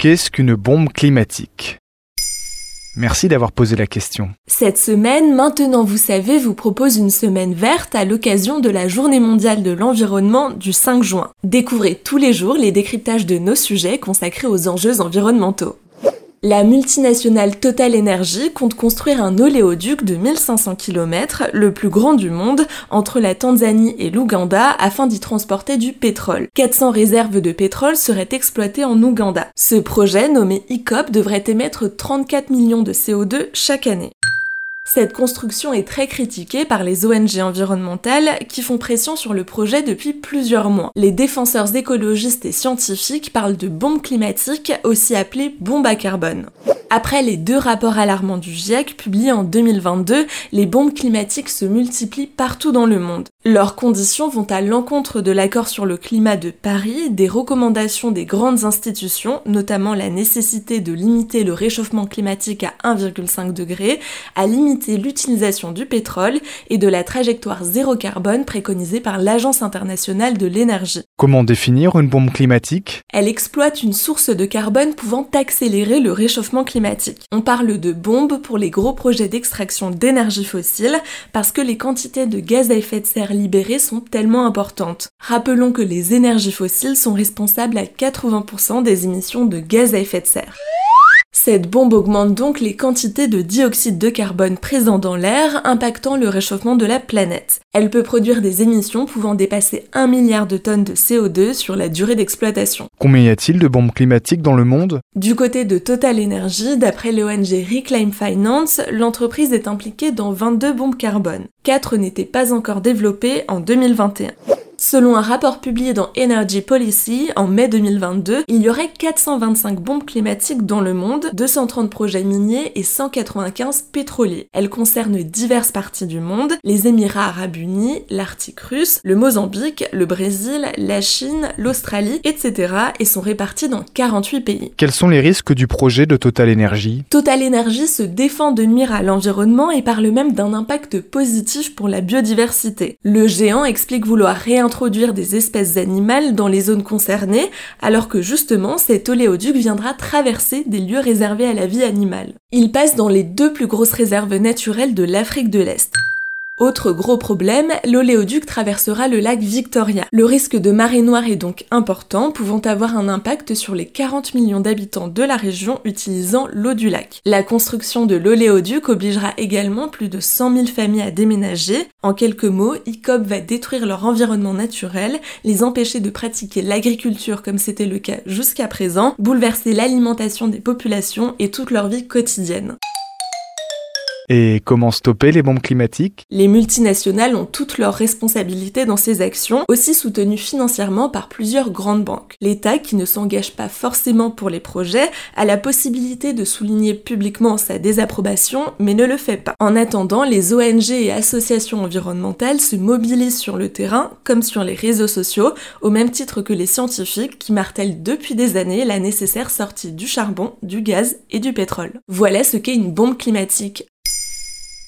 Qu'est-ce qu'une bombe climatique? Merci d'avoir posé la question. Cette semaine, Maintenant vous savez, vous propose une semaine verte à l'occasion de la Journée mondiale de l'environnement du 5 juin. Découvrez tous les jours les décryptages de nos sujets consacrés aux enjeux environnementaux. La multinationale Total Energy compte construire un oléoduc de 1500 km, le plus grand du monde, entre la Tanzanie et l'Ouganda afin d'y transporter du pétrole. 400 réserves de pétrole seraient exploitées en Ouganda. Ce projet, nommé ICOP, devrait émettre 34 millions de CO2 chaque année. Cette construction est très critiquée par les ONG environnementales qui font pression sur le projet depuis plusieurs mois. Les défenseurs écologistes et scientifiques parlent de bombe climatique, aussi appelée bombe à carbone. Après les deux rapports alarmants du GIEC publiés en 2022, les bombes climatiques se multiplient partout dans le monde. Leurs conditions vont à l'encontre de l'accord sur le climat de Paris, des recommandations des grandes institutions, notamment la nécessité de limiter le réchauffement climatique à 1,5 degré, à limiter l'utilisation du pétrole et de la trajectoire zéro carbone préconisée par l'Agence internationale de l'énergie. Comment définir une bombe climatique? Elle exploite une source de carbone pouvant accélérer le réchauffement climatique. On parle de bombe pour les gros projets d'extraction d'énergie fossile parce que les quantités de gaz à effet de serre libérées sont tellement importantes. Rappelons que les énergies fossiles sont responsables à 80% des émissions de gaz à effet de serre. Cette bombe augmente donc les quantités de dioxyde de carbone présents dans l'air, impactant le réchauffement de la planète. Elle peut produire des émissions pouvant dépasser 1 milliard de tonnes de CO2 sur la durée d'exploitation. Combien y a-t-il de bombes climatiques dans le monde? Du côté de Total Energy, d'après l'ONG Reclaim Finance, l'entreprise est impliquée dans 22 bombes carbone. 4 n'étaient pas encore développées en 2021. Selon un rapport publié dans Energy Policy en mai 2022, il y aurait 425 bombes climatiques dans le monde, 230 projets miniers et 195 pétroliers. Elles concernent diverses parties du monde, les Émirats arabes unis, l'Arctique russe, le Mozambique, le Brésil, la Chine, l'Australie, etc. et sont réparties dans 48 pays. Quels sont les risques du projet de Total Energy? Total Energy se défend de nuire à l'environnement et parle même d'un impact positif pour la biodiversité. Le géant explique vouloir introduire des espèces animales dans les zones concernées, alors que justement cet oléoduc viendra traverser des lieux réservés à la vie animale. Il passe dans les deux plus grosses réserves naturelles de l'Afrique de l'Est. Autre gros problème, l'oléoduc traversera le lac Victoria. Le risque de marée noire est donc important, pouvant avoir un impact sur les 40 millions d'habitants de la région utilisant l'eau du lac. La construction de l'oléoduc obligera également plus de 100 000 familles à déménager. En quelques mots, ICOP va détruire leur environnement naturel, les empêcher de pratiquer l'agriculture comme c'était le cas jusqu'à présent, bouleverser l'alimentation des populations et toute leur vie quotidienne. Et comment stopper les bombes climatiques? Les multinationales ont toutes leurs responsabilités dans ces actions, aussi soutenues financièrement par plusieurs grandes banques. L'État, qui ne s'engage pas forcément pour les projets, a la possibilité de souligner publiquement sa désapprobation, mais ne le fait pas. En attendant, les ONG et associations environnementales se mobilisent sur le terrain, comme sur les réseaux sociaux, au même titre que les scientifiques qui martèlent depuis des années la nécessaire sortie du charbon, du gaz et du pétrole. Voilà ce qu'est une bombe climatique.